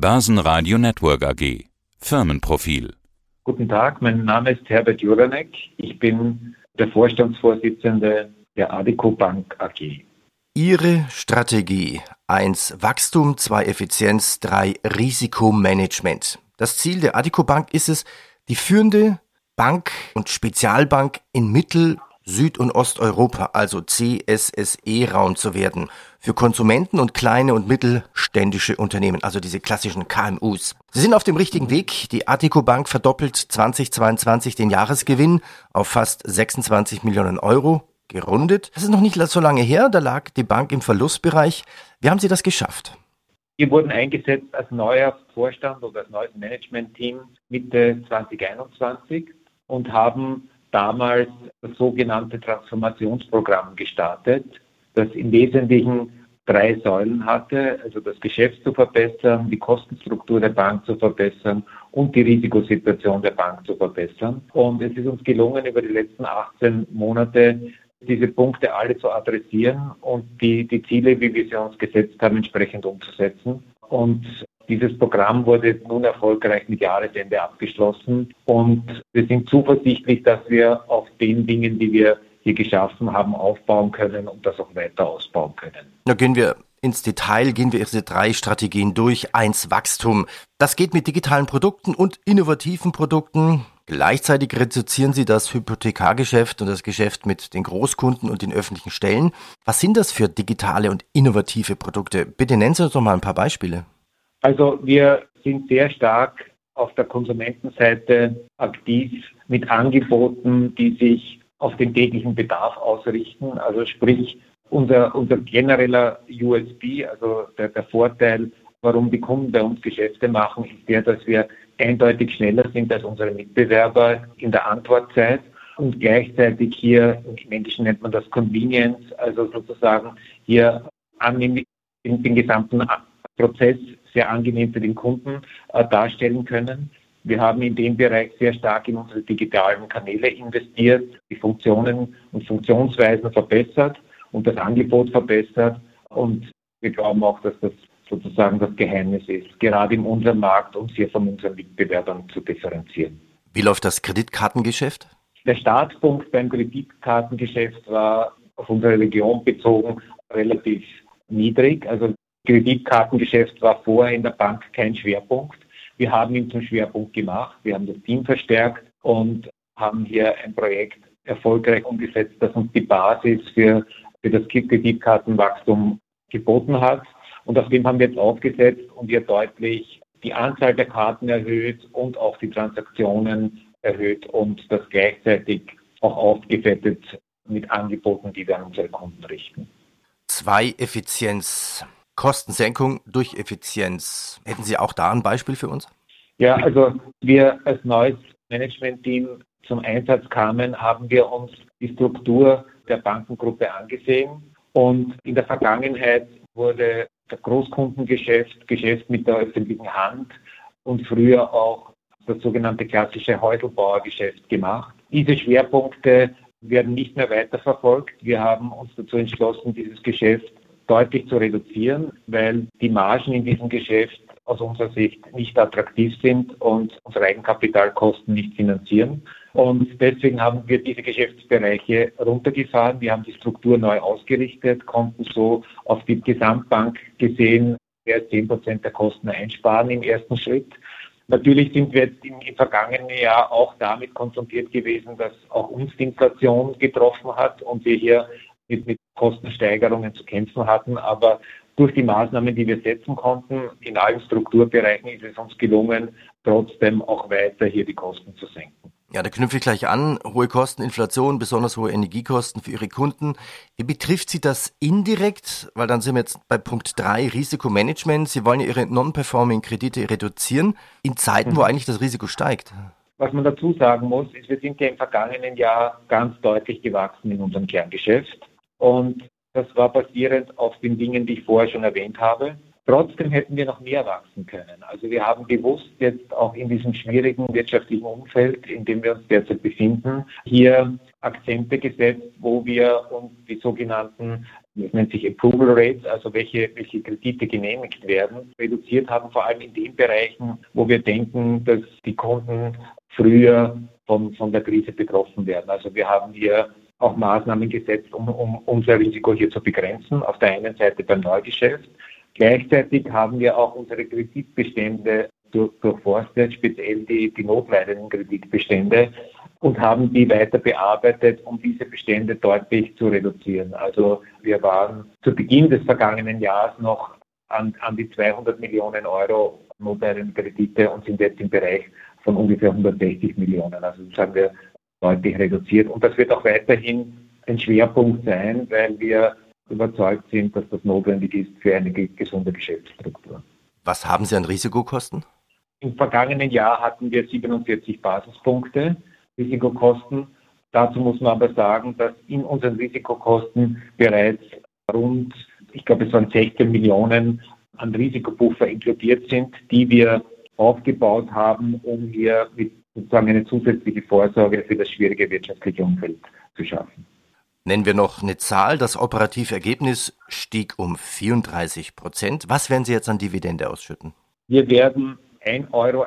Börsenradio Network AG. Firmenprofil. Guten Tag, mein Name ist Herbert Juranek. Ich bin der Vorstandsvorsitzende der Adico Bank AG. Ihre Strategie 1 Wachstum, 2 Effizienz, 3 Risikomanagement. Das Ziel der Adico Bank ist es, die führende Bank und Spezialbank in Mittel- Süd- und Osteuropa, also CSSE-Raum zu werden, für Konsumenten und kleine und mittelständische Unternehmen, also diese klassischen KMUs. Sie sind auf dem richtigen Weg. Die Artico Bank verdoppelt 2022 den Jahresgewinn auf fast 26 Millionen Euro, gerundet. Das ist noch nicht so lange her, da lag die Bank im Verlustbereich. Wie haben Sie das geschafft? Wir wurden eingesetzt als neuer Vorstand oder als neues Managementteam Mitte 2021 und haben damals das sogenannte Transformationsprogramm gestartet, das im Wesentlichen drei Säulen hatte, also das Geschäft zu verbessern, die Kostenstruktur der Bank zu verbessern und die Risikosituation der Bank zu verbessern. Und es ist uns gelungen, über die letzten 18 Monate diese Punkte alle zu adressieren und die, die Ziele, wie wir sie uns gesetzt haben, entsprechend umzusetzen. Und dieses Programm wurde nun erfolgreich mit Jahresende abgeschlossen und wir sind zuversichtlich, dass wir auf den Dingen, die wir hier geschaffen haben, aufbauen können und das auch weiter ausbauen können. Da gehen wir ins Detail, gehen wir diese drei Strategien durch. Eins Wachstum. Das geht mit digitalen Produkten und innovativen Produkten. Gleichzeitig reduzieren Sie das Hypothekargeschäft und das Geschäft mit den Großkunden und den öffentlichen Stellen. Was sind das für digitale und innovative Produkte? Bitte nennen Sie uns doch mal ein paar Beispiele. Also wir sind sehr stark auf der Konsumentenseite aktiv mit Angeboten, die sich auf den täglichen Bedarf ausrichten. Also sprich, unser, unser genereller USB, also der, der Vorteil, warum die Kunden bei uns Geschäfte machen, ist der, dass wir eindeutig schneller sind als unsere Mitbewerber in der Antwortzeit und gleichzeitig hier, im Englischen nennt man das Convenience, also sozusagen hier annehmen, den, den gesamten Prozess sehr angenehm für den Kunden äh, darstellen können. Wir haben in dem Bereich sehr stark in unsere digitalen Kanäle investiert, die Funktionen und Funktionsweisen verbessert und das Angebot verbessert. Und wir glauben auch, dass das sozusagen das Geheimnis ist, gerade in unserem Markt, um hier von unseren Mitbewerbern zu differenzieren. Wie läuft das Kreditkartengeschäft? Der Startpunkt beim Kreditkartengeschäft war auf unsere Region bezogen relativ niedrig. Also Kreditkartengeschäft war vorher in der Bank kein Schwerpunkt. Wir haben ihn zum Schwerpunkt gemacht. Wir haben das Team verstärkt und haben hier ein Projekt erfolgreich umgesetzt, das uns die Basis für, für das Kreditkartenwachstum geboten hat. Und auf dem haben wir jetzt aufgesetzt und wir deutlich die Anzahl der Karten erhöht und auch die Transaktionen erhöht und das gleichzeitig auch aufgefettet mit Angeboten, die wir an unsere Kunden richten. Zwei Effizienz. Kostensenkung durch Effizienz. Hätten Sie auch da ein Beispiel für uns? Ja, also wir als neues Management-Team zum Einsatz kamen, haben wir uns die Struktur der Bankengruppe angesehen. Und in der Vergangenheit wurde der Großkundengeschäft, Geschäft mit der öffentlichen Hand und früher auch das sogenannte klassische Häuselbauergeschäft gemacht. Diese Schwerpunkte werden nicht mehr weiterverfolgt. Wir haben uns dazu entschlossen, dieses Geschäft deutlich zu reduzieren, weil die Margen in diesem Geschäft aus unserer Sicht nicht attraktiv sind und unsere Eigenkapitalkosten nicht finanzieren. Und deswegen haben wir diese Geschäftsbereiche runtergefahren. Wir haben die Struktur neu ausgerichtet, konnten so auf die Gesamtbank gesehen mehr als 10 Prozent der Kosten einsparen im ersten Schritt. Natürlich sind wir jetzt im, im, vergangenen Jahr auch damit konfrontiert gewesen, dass auch uns die Inflation getroffen hat und wir hier mit, mit Kostensteigerungen zu kämpfen hatten. Aber durch die Maßnahmen, die wir setzen konnten, in allen Strukturbereichen ist es uns gelungen, trotzdem auch weiter hier die Kosten zu senken. Ja, da knüpfe ich gleich an. Hohe Kosten, Inflation, besonders hohe Energiekosten für Ihre Kunden. Wie betrifft Sie das indirekt? Weil dann sind wir jetzt bei Punkt 3, Risikomanagement. Sie wollen ja Ihre non-performing Kredite reduzieren in Zeiten, wo mhm. eigentlich das Risiko steigt. Was man dazu sagen muss, ist, wir sind ja im vergangenen Jahr ganz deutlich gewachsen in unserem Kerngeschäft. Und das war basierend auf den Dingen, die ich vorher schon erwähnt habe. Trotzdem hätten wir noch mehr wachsen können. Also wir haben bewusst jetzt auch in diesem schwierigen wirtschaftlichen Umfeld, in dem wir uns derzeit befinden, hier Akzente gesetzt, wo wir uns die sogenannten das nennt sich Approval Rates, also welche, welche Kredite genehmigt werden, reduziert haben, vor allem in den Bereichen, wo wir denken, dass die Kunden früher von, von der Krise betroffen werden. Also wir haben hier auch Maßnahmen gesetzt, um, um unser Risiko hier zu begrenzen. Auf der einen Seite beim Neugeschäft. Gleichzeitig haben wir auch unsere Kreditbestände durch, durchforstet, speziell die, die notleidenden Kreditbestände und haben die weiter bearbeitet, um diese Bestände deutlich zu reduzieren. Also wir waren zu Beginn des vergangenen Jahres noch an, an die 200 Millionen Euro notleidenden Kredite und sind jetzt im Bereich von ungefähr 160 Millionen. Also das haben wir deutlich reduziert. Und das wird auch weiterhin ein Schwerpunkt sein, weil wir überzeugt sind, dass das notwendig ist für eine gesunde Geschäftsstruktur. Was haben Sie an Risikokosten? Im vergangenen Jahr hatten wir 47 Basispunkte Risikokosten. Dazu muss man aber sagen, dass in unseren Risikokosten bereits rund, ich glaube es waren 16 Millionen an Risikopuffer inkludiert sind, die wir aufgebaut haben, um hier mit sozusagen eine zusätzliche Vorsorge für das schwierige wirtschaftliche Umfeld zu schaffen. Nennen wir noch eine Zahl. Das operative Ergebnis stieg um 34 Prozent. Was werden Sie jetzt an Dividende ausschütten? Wir werden 1,21 Euro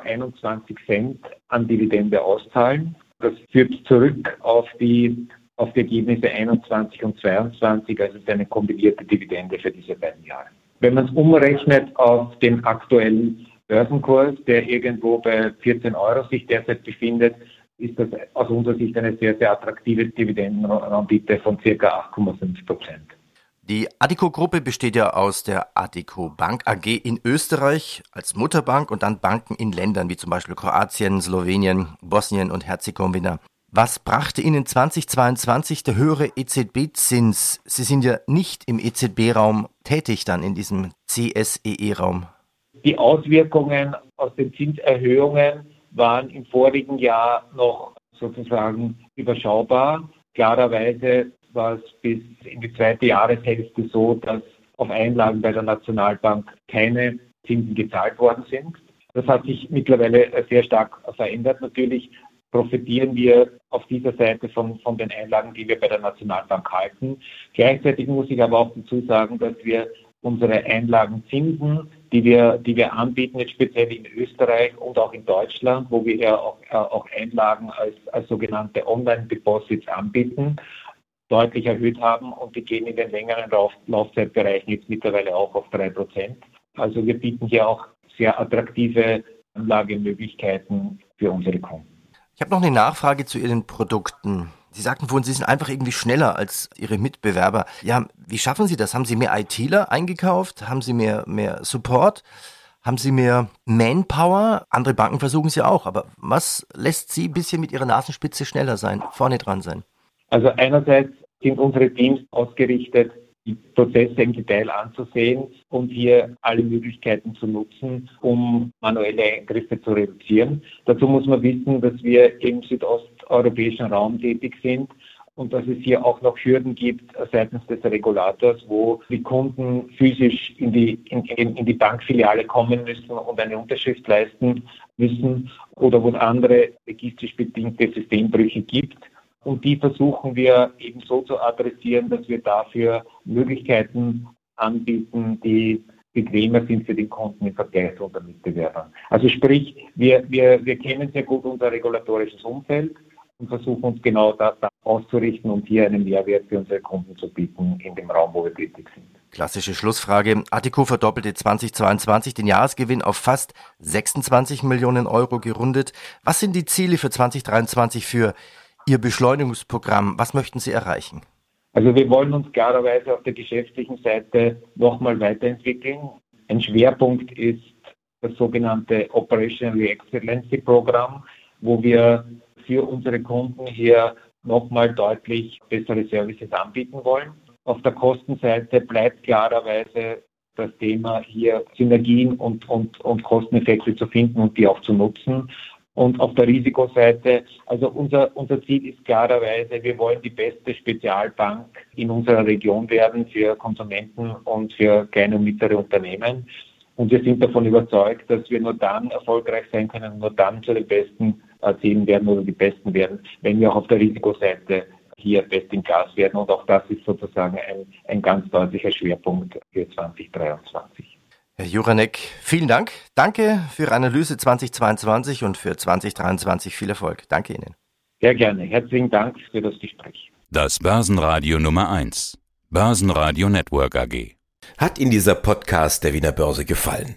an Dividende auszahlen. Das führt zurück auf die, auf die Ergebnisse 21 und 22, also ist eine kombinierte Dividende für diese beiden Jahre. Wenn man es umrechnet auf den aktuellen Börsenkurs, der irgendwo bei 14 Euro sich derzeit befindet, ist das aus unserer Sicht eine sehr, sehr attraktive Dividendenrendite von ca. 8,5 Prozent. Die Adico-Gruppe besteht ja aus der Adico Bank AG in Österreich als Mutterbank und dann Banken in Ländern wie zum Beispiel Kroatien, Slowenien, Bosnien und Herzegowina. Was brachte Ihnen 2022 der höhere EZB-Zins? Sie sind ja nicht im EZB-Raum tätig dann in diesem CSEE-Raum. Die Auswirkungen aus den Zinserhöhungen waren im vorigen Jahr noch sozusagen überschaubar. Klarerweise war es bis in die zweite Jahreshälfte so, dass auf Einlagen bei der Nationalbank keine Zinsen gezahlt worden sind. Das hat sich mittlerweile sehr stark verändert. Natürlich profitieren wir auf dieser Seite von, von den Einlagen, die wir bei der Nationalbank halten. Gleichzeitig muss ich aber auch dazu sagen, dass wir unsere Einlagenzinsen, die wir, die wir anbieten, jetzt speziell in Österreich und auch in Deutschland, wo wir ja auch, äh, auch Einlagen als, als sogenannte Online-Deposits anbieten, deutlich erhöht haben und die gehen in den längeren Lauf, Laufzeitbereichen jetzt mittlerweile auch auf drei Prozent. Also wir bieten hier auch sehr attraktive Anlagemöglichkeiten für unsere Kunden. Ich habe noch eine Nachfrage zu Ihren Produkten. Sie sagten vorhin, Sie sind einfach irgendwie schneller als Ihre Mitbewerber. Ja, wie schaffen Sie das? Haben Sie mehr ITler eingekauft? Haben Sie mehr, mehr Support? Haben Sie mehr Manpower? Andere Banken versuchen es ja auch, aber was lässt Sie ein bisschen mit Ihrer Nasenspitze schneller sein, vorne dran sein? Also einerseits sind unsere Teams ausgerichtet, die Prozesse im Detail anzusehen und hier alle Möglichkeiten zu nutzen, um manuelle Eingriffe zu reduzieren. Dazu muss man wissen, dass wir im südosteuropäischen Raum tätig sind und dass es hier auch noch Hürden gibt seitens des Regulators, wo die Kunden physisch in die, in, in die Bankfiliale kommen müssen und eine Unterschrift leisten müssen oder wo es andere registrisch bedingte Systembrüche gibt. Und die versuchen wir eben so zu adressieren, dass wir dafür Möglichkeiten anbieten, die bequemer sind für den Kunden im Vergleich zu unseren Mitbewerbern. Also sprich, wir, wir, wir kennen sehr gut unser regulatorisches Umfeld und versuchen uns genau das auszurichten und hier einen Mehrwert für unsere Kunden zu bieten in dem Raum, wo wir tätig sind. Klassische Schlussfrage. Artico verdoppelte 2022 den Jahresgewinn auf fast 26 Millionen Euro gerundet. Was sind die Ziele für 2023 für Ihr Beschleunigungsprogramm, was möchten Sie erreichen? Also wir wollen uns klarerweise auf der geschäftlichen Seite nochmal weiterentwickeln. Ein Schwerpunkt ist das sogenannte Operational Excellency Programm, wo wir für unsere Kunden hier nochmal deutlich bessere Services anbieten wollen. Auf der Kostenseite bleibt klarerweise das Thema hier Synergien und, und, und Kosteneffekte zu finden und die auch zu nutzen. Und auf der Risikoseite, also unser, unser Ziel ist klarerweise, wir wollen die beste Spezialbank in unserer Region werden für Konsumenten und für kleine und mittlere Unternehmen. Und wir sind davon überzeugt, dass wir nur dann erfolgreich sein können, nur dann zu den Besten erzählen werden oder die Besten werden, wenn wir auch auf der Risikoseite hier best in class werden. Und auch das ist sozusagen ein, ein ganz deutlicher Schwerpunkt für 2023. Herr Juranek, vielen Dank. Danke für Ihre Analyse 2022 und für 2023 viel Erfolg. Danke Ihnen. Sehr gerne. Herzlichen Dank für das Gespräch. Das Börsenradio Nummer 1. Börsenradio Network AG. Hat Ihnen dieser Podcast der Wiener Börse gefallen?